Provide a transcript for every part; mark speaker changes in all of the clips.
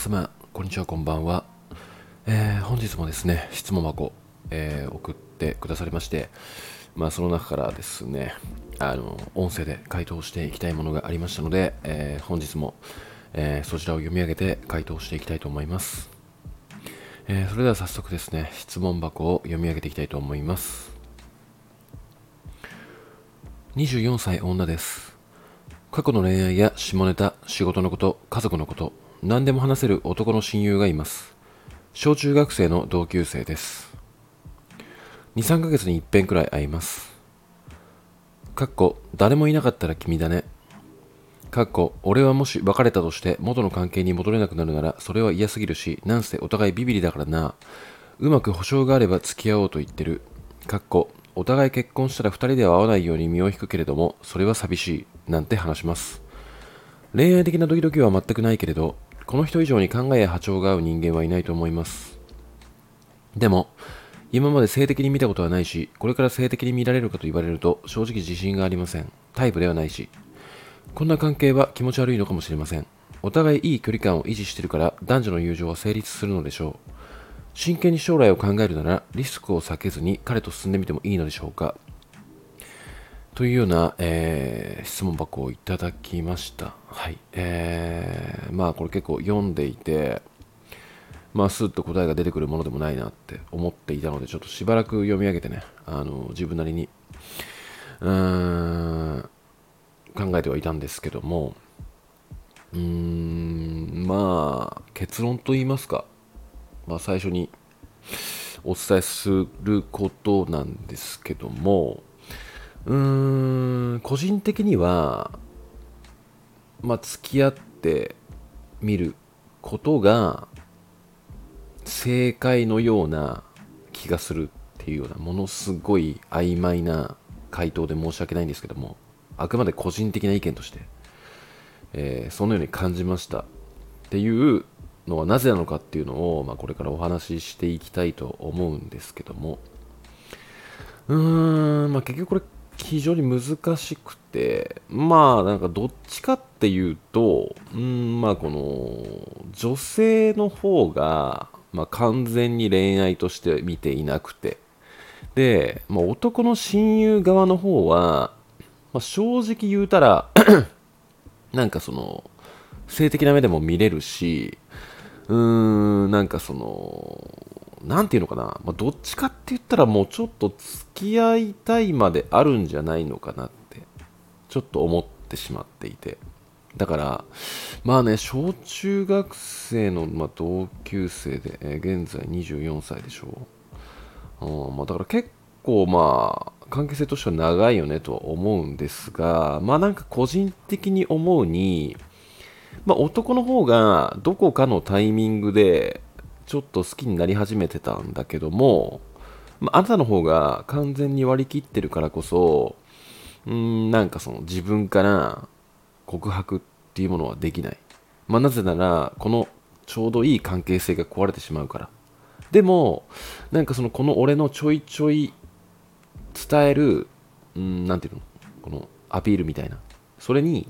Speaker 1: 様、こんにちは、こんばんは。えー本日もですね、質問箱、えー送ってくださりまして、まあ、その中からですね、あの、音声で回答していきたいものがありましたので、えー本日も、えーそちらを読み上げて回答していきたいと思います。えーそれでは早速ですね、質問箱を読み上げていきたいと思います。24歳女です。過去の恋愛や下ネタ、仕事のこと、家族のこと、何でも話せる男の親友がいます。小中学生の同級生です。2、3ヶ月に一遍くらい会います。かっこ、誰もいなかったら君だね。かっこ、俺はもし別れたとして元の関係に戻れなくなるならそれは嫌すぎるし、なんせお互いビビリだからな。うまく保証があれば付き合おうと言ってる。かっこ、お互い結婚したら二人では会わないように身を引くけれども、それは寂しい。なんて話します。恋愛的なドキドキは全くないけれど、この人以上に考えや波長が合う人間はいないと思います。でも、今まで性的に見たことはないし、これから性的に見られるかと言われると正直自信がありません。タイプではないし。こんな関係は気持ち悪いのかもしれません。お互いいい距離感を維持してるから男女の友情は成立するのでしょう。真剣に将来を考えるならリスクを避けずに彼と進んでみてもいいのでしょうかというような、えー質問箱をいただきました。はい。えーまあこれ結構読んでいて、まあスッと答えが出てくるものでもないなって思っていたので、ちょっとしばらく読み上げてね、あの自分なりに、うーん、考えてはいたんですけども、うーん、まあ結論と言いますか、まあ最初にお伝えすることなんですけども、うーん、個人的には、まあ、付き合ってみることが正解のような気がするっていうようなものすごい曖昧な回答で申し訳ないんですけどもあくまで個人的な意見として、えーそのように感じましたっていうのはなぜなのかっていうのを、まあ、これからお話ししていきたいと思うんですけどもうーん、まあ、結局これ非常に難しくて、まあなんかどっちかっていうと、うん、まあこの女性の方が、まあ完全に恋愛として見ていなくて、で、まあ、男の親友側の方は、まあ、正直言うたら、なんかその、性的な目でも見れるし、うーん、なんかその、なんていうのかな、まあ、どっちかって言ったらもうちょっと付き合いたいまであるんじゃないのかなって、ちょっと思ってしまっていて。だから、まあね、小中学生の、まあ、同級生で、えー現在24歳でしょう。うんまあ、だから結構まあ、関係性としては長いよねとは思うんですが、まあなんか個人的に思うに、まあ、男の方がどこかのタイミングでちょっと好きになり始めてたんだけども、まあ、あなたの方が完全に割り切ってるからこそ、うん、なんかその自分から告白っていうものはできない。まあ、なぜなら、このちょうどいい関係性が壊れてしまうから。でも、なんかそのこの俺のちょいちょい伝える、うん、なんていうの？このアピールみたいな。それに、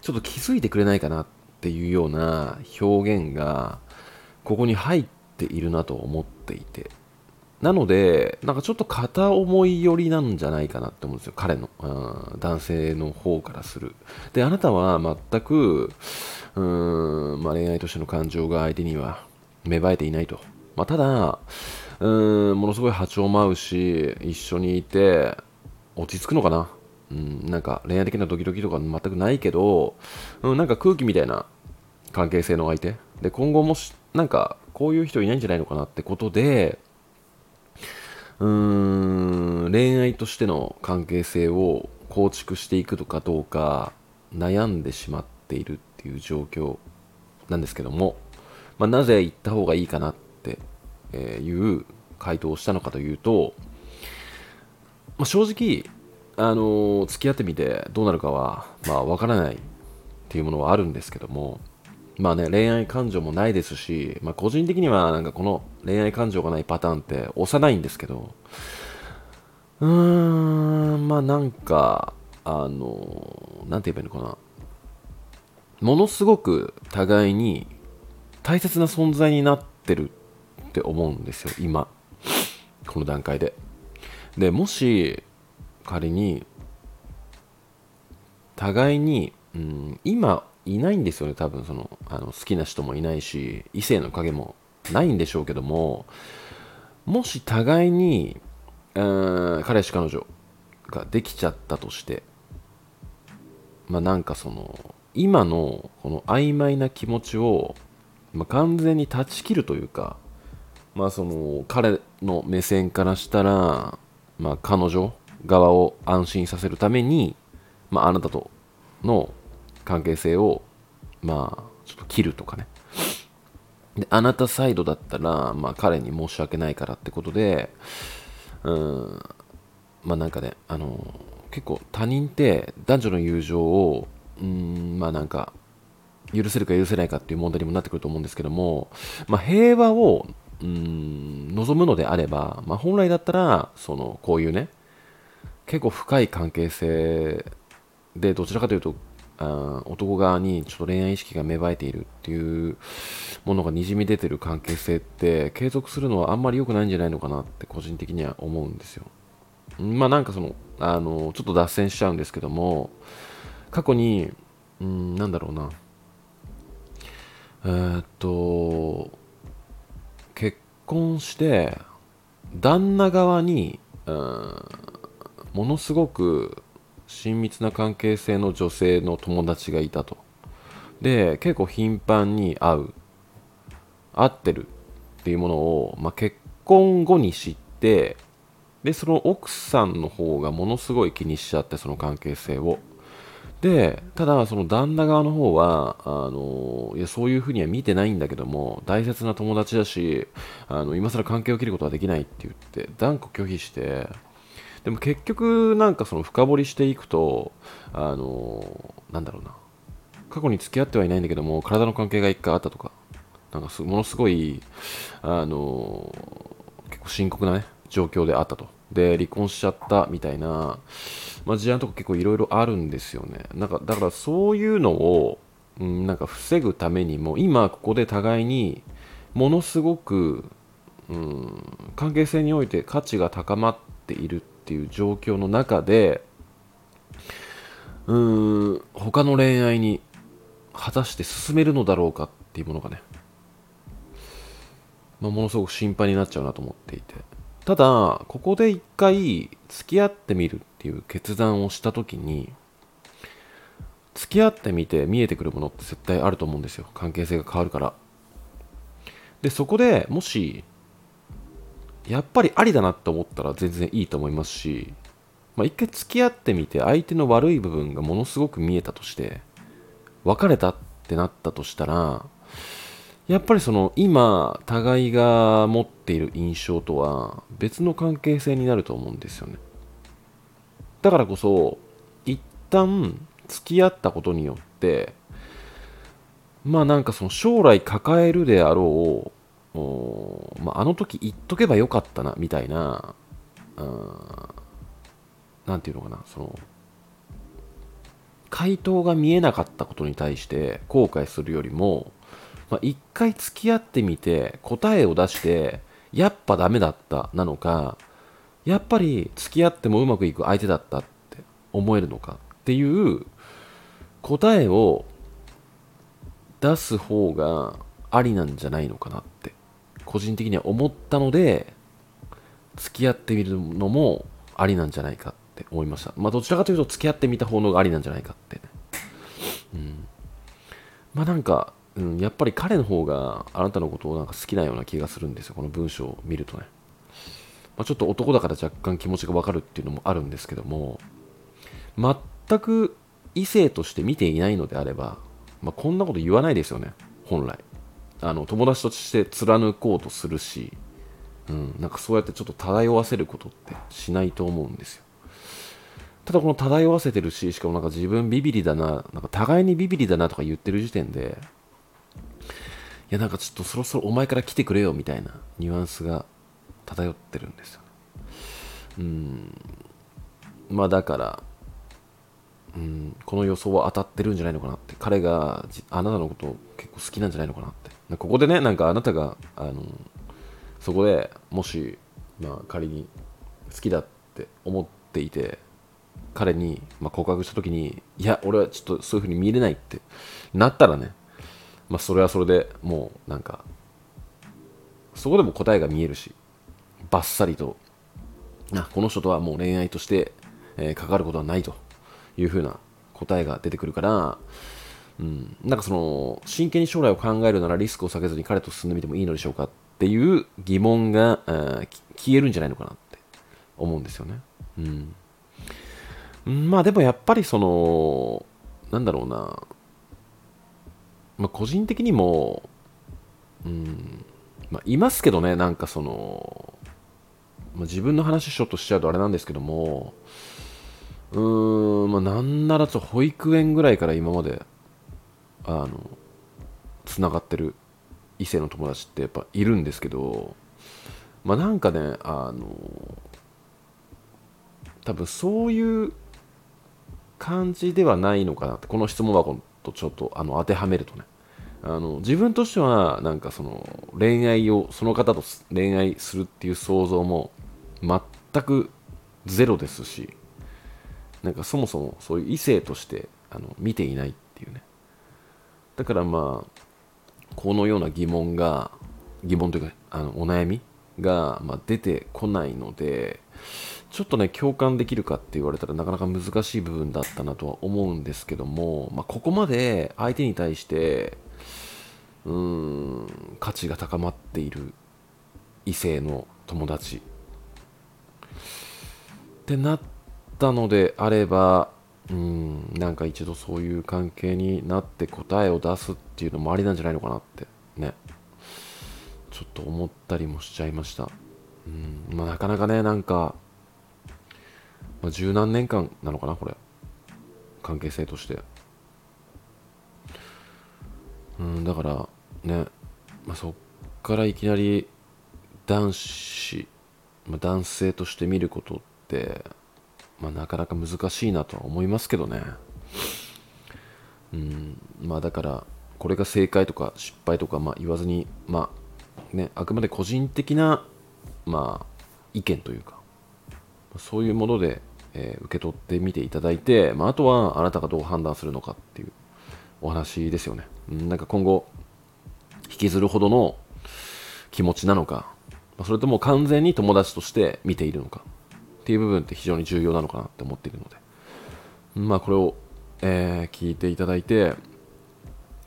Speaker 1: ちょっと気づいてくれないかなっていうような表現がここに入っているなと思っていて。なのでなんかちょっと片思い寄りなんじゃないかなって思うんですよ。彼のうん男性の方からする。であなたは全くうーん、まあ、恋愛としての感情が相手には芽生えていないと、まあ、ただうーんものすごい波長も合うし一緒にいて落ち着くのかな。うん、なんか恋愛的なドキドキとか全くないけど、うん、なんか空気みたいな関係性の相手。で今後もしなんかこういう人いないんじゃないのかなってことでうーん恋愛としての関係性を構築していくとかどうか悩んでしまっているっていう状況なんですけども、まあ、なぜ行った方がいいかなっていう回答をしたのかというと、まあ、正直あの付き合ってみてどうなるかは、まあ、わからないっていうものはあるんですけども、まあね、恋愛感情もないですし、まあ、個人的にはなんかこの恋愛感情がないパターンって幼いんですけど、うーん、まあなんか、あの、なんて言えばいいのかな。ものすごく互いに大切な存在になってるって思うんですよ今この段階ででもし仮に互いに、うん、今いないんですよね多分そのあの好きな人もいないし異性の影もないんでしょうけどももし互いに、うん、彼氏彼女ができちゃったとしてまあなんかその今のこの曖昧な気持ちを、まあ、完全に断ち切るというかまあその彼の目線からしたら、まあ、彼女側を安心させるために、まあ、あなたとの関係性をまあちょっと切るとかね。であなたサイドだったら、まあ、彼に申し訳ないからってことでうんまあなんかねあの結構他人って男女の友情をうんまあなんか許せるか許せないかっていう問題にもなってくると思うんですけども、まあ、平和をうん望むのであれば、まあ、本来だったらそのこういうね結構深い関係性でどちらかというとあ男側にちょっと恋愛意識が芽生えているっていうものがにじみ出てる関係性って継続するのはあんまり良くないんじゃないのかなって個人的には思うんですよ。まあなんかそのあのちょっと脱線しちゃうんですけども過去にうんなんだろうなえー、っと結婚して旦那側にうんものすごく親密な関係性の女性の友達がいたと。で結構頻繁に会う。会ってるっていうものを、まあ、結婚後に知ってでその奥さんの方がものすごい気にしちゃってその関係性を。でただその旦那側の方はあのいやそういうふうには見てないんだけども大切な友達だしあの今更関係を切ることはできないって言って断固拒否してでも結局なんかその深掘りしていくとあのなんだろうな過去に付き合ってはいないんだけども体の関係が一回あったとかなんかものすごいあの結構深刻なね状況であったと。で、離婚しちゃったみたいな、まあ、事案とか結構いろいろあるんですよね。なんか、だからそういうのを、うん、なんか防ぐためにも、今ここで互いにものすごく、うん、関係性において価値が高まっているっていう状況の中で、うーん、他の恋愛に果たして進めるのだろうかっていうものがね、まあ、ものすごく心配になっちゃうなと思っていて。ただ、ここで一回付き合ってみるっていう決断をした時に、付き合ってみて見えてくるものって絶対あると思うんですよ。関係性が変わるから。で、そこでもし、やっぱりありだなって思ったら全然いいと思いますし、まあ、一回付き合ってみて相手の悪い部分がものすごく見えたとして、別れたってなったとしたら、やっぱりその今互いが持っている印象とは別の関係性になると思うんですよね。だからこそ一旦付き合ったことによってまあなんかその将来抱えるであろうおまあ、あの時言っとけばよかったなみたいな何て言うのかなその回答が見えなかったことに対して後悔するよりもまあ、一回付き合ってみて答えを出してやっぱダメだったなのかやっぱり付き合ってもうまくいく相手だったって思えるのかっていう答えを出す方がありなんじゃないのかなって個人的には思ったので付き合ってみるのもありなんじゃないかって思いました。まあどちらかというと付き合ってみた方のがありなんじゃないかって。うん。まあなんかうん、やっぱり彼の方があなたのことをなんか好きなような気がするんですよ、この文章を見るとね。まあ、ちょっと男だから若干気持ちがわかるっていうのもあるんですけども、全く異性として見ていないのであれば、まあ、こんなこと言わないですよね、本来。あの友達として貫こうとするし、うん、なんかそうやってちょっと漂わせることってしないと思うんですよ。ただこの漂わせてるし、しかもなんか自分ビビリだな、なんか互いにビビリだなとか言ってる時点で、いやなんかちょっとそろそろお前から来てくれよみたいなニュアンスが漂ってるんですよね。うん。まあだからうんこの予想は当たってるんじゃないのかなって。彼があなたのことを結構好きなんじゃないのかなって。ここでねなんかあなたがあのそこでもし、まあ、仮に好きだって思っていて彼に、まあ、告白した時にいや俺はちょっとそういう風に見れないってなったらね、まあ、それはそれでもうなんかそこでも答えが見えるしバッサリとあこの人とはもう恋愛として、えー、関わることはないという風な答えが出てくるからうん、なんかその真剣に将来を考えるならリスクを避けずに彼と進んでみてもいいのでしょうかっていう疑問がえ、消えるんじゃないのかなって思うんですよね。うん、まあでもやっぱりそのなんだろうな、まあ、個人的にも、うん。まあ、いますけどねなんかその、まあ、自分の話しようとしちゃうとあれなんですけどもうーんまあなんならと保育園ぐらいから今まであのつながってる異性の友達ってやっぱいるんですけどまあなんかねあの多分そういう感じではないのかなってこの質問箱とちょっとあの当てはめるとね。あの自分としてはなんかその恋愛をその方と恋愛するっていう想像も全くゼロですしなんかそもそもそういう異性としてあの見ていないっていうね。だからまあこのような疑問が疑問というかあのお悩みが、まあ、出てこないのでちょっとね共感できるかって言われたらなかなか難しい部分だったなとは思うんですけども、まあ、ここまで相手に対してうーん価値が高まっている異性の友達ってなったのであればうんなんか一度そういう関係になって答えを出すっていうのもありなんじゃないのかなってね。ちょっと思ったりもしちゃいました。うんまあなかなかねなんか、まあ、十何年間なのかなこれ。関係性として。うんだからね、まあ、そっからいきなり男子、まあ、男性として見ることってまあ、なかなか難しいなとは思いますけどね。うん、まあだから、これが正解とか失敗とか、まあ、言わずに、まあね、あくまで個人的な、まあ、意見というか、そういうもので、えー、受け取ってみていただいて、まあ、あとはあなたがどう判断するのかっていうお話ですよね。うん、なんか今後、引きずるほどの気持ちなのか、それとも完全に友達として見ているのか。っていう部分って非常に重要なのかなって思っているので、まあ、これを、えー、聞いていただいて、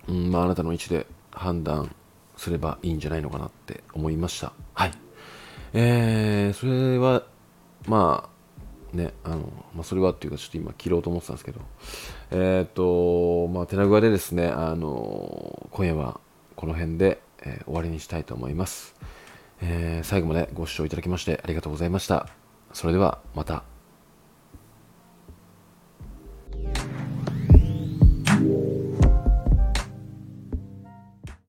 Speaker 1: うんまあ、あなたの位置で判断すればいいんじゃないのかなって思いました。はい。えー、それは、まあ、ね、あの、まあ、それはっていうか、ちょっと今切ろうと思ってたんですけど、えっ、ー、と、まあ、手なぐわでですね、あの、今夜はこの辺で、えー、終わりにしたいと思います。えー、最後までご視聴いただきましてありがとうございました。それではまた。